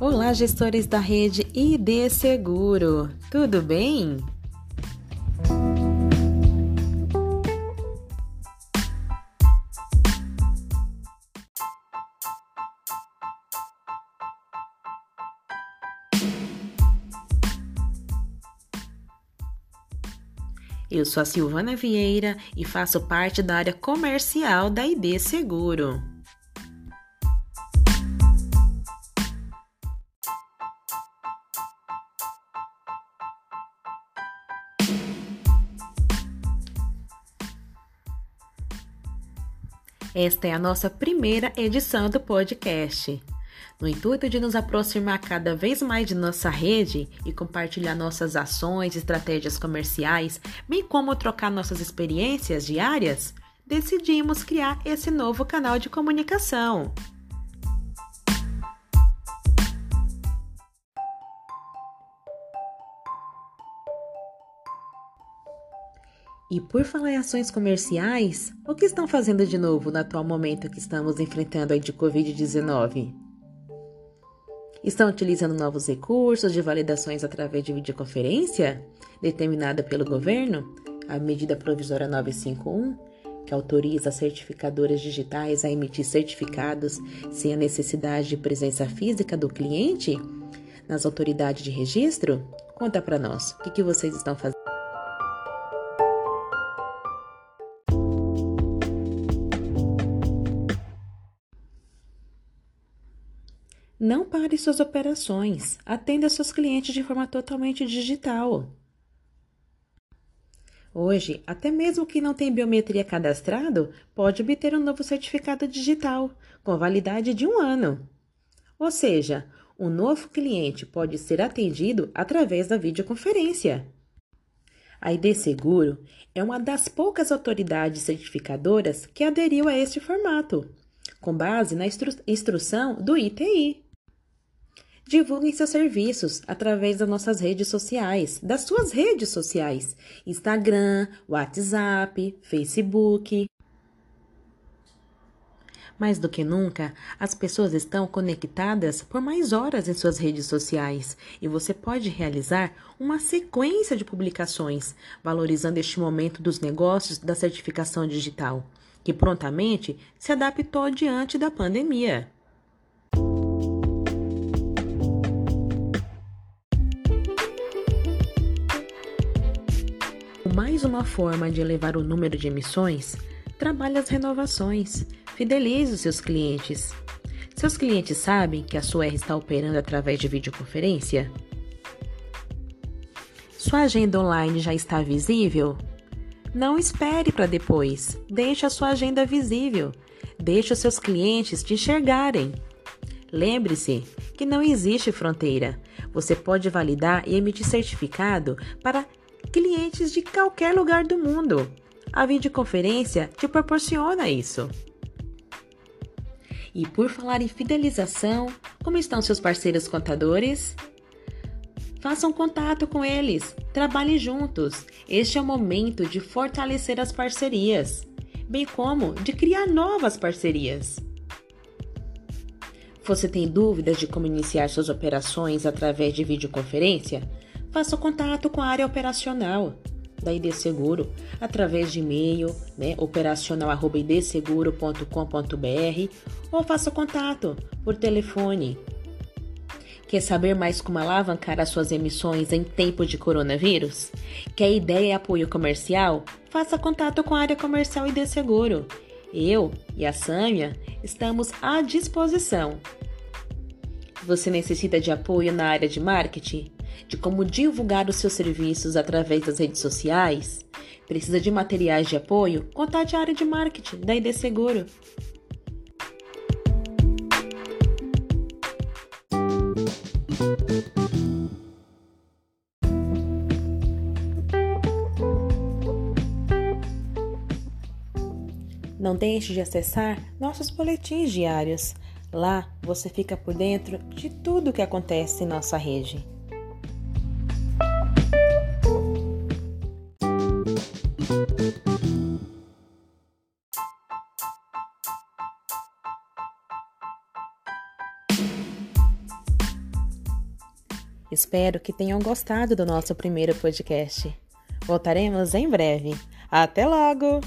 Olá, gestores da rede ID Seguro, tudo bem? Eu sou a Silvana Vieira e faço parte da área comercial da ID Seguro. Esta é a nossa primeira edição do podcast. No intuito de nos aproximar cada vez mais de nossa rede e compartilhar nossas ações estratégias comerciais, bem como trocar nossas experiências diárias, decidimos criar esse novo canal de comunicação. E por falar em ações comerciais, o que estão fazendo de novo no atual momento que estamos enfrentando aí de Covid-19? Estão utilizando novos recursos de validações através de videoconferência, determinada pelo governo, a medida provisória 951, que autoriza certificadoras digitais a emitir certificados sem a necessidade de presença física do cliente nas autoridades de registro? Conta para nós, o que, que vocês estão fazendo? Não pare suas operações. Atenda seus clientes de forma totalmente digital. Hoje, até mesmo quem não tem biometria cadastrado pode obter um novo certificado digital com validade de um ano. Ou seja, um novo cliente pode ser atendido através da videoconferência. A ID Seguro é uma das poucas autoridades certificadoras que aderiu a este formato, com base na instru instrução do ITI. Divulguem seus serviços através das nossas redes sociais, das suas redes sociais: Instagram, WhatsApp, Facebook. Mais do que nunca, as pessoas estão conectadas por mais horas em suas redes sociais e você pode realizar uma sequência de publicações valorizando este momento dos negócios da certificação digital, que prontamente se adaptou diante da pandemia. Mais uma forma de elevar o número de emissões, trabalhe as renovações, fidelize os seus clientes. Seus clientes sabem que a sua R está operando através de videoconferência? Sua agenda online já está visível? Não espere para depois. Deixe a sua agenda visível. Deixe os seus clientes te enxergarem. Lembre-se que não existe fronteira. Você pode validar e emitir certificado para clientes de qualquer lugar do mundo. A videoconferência te proporciona isso. E por falar em fidelização, como estão seus parceiros contadores? Façam contato com eles, trabalhem juntos. Este é o momento de fortalecer as parcerias, bem como de criar novas parcerias. Você tem dúvidas de como iniciar suas operações através de videoconferência? Faça contato com a área operacional da ID Seguro através de e-mail, né, operacional@idseguro.com.br ou faça contato por telefone. Quer saber mais como alavancar as suas emissões em tempo de coronavírus? Quer ideia e apoio comercial? Faça contato com a área comercial ID Seguro. Eu e a Sâmia estamos à disposição. Você necessita de apoio na área de marketing? De como divulgar os seus serviços através das redes sociais? Precisa de materiais de apoio? Contate a área de marketing da ID Seguro. Não deixe de acessar nossos boletins diários. Lá você fica por dentro de tudo o que acontece em nossa rede. Espero que tenham gostado do nosso primeiro podcast. Voltaremos em breve. Até logo!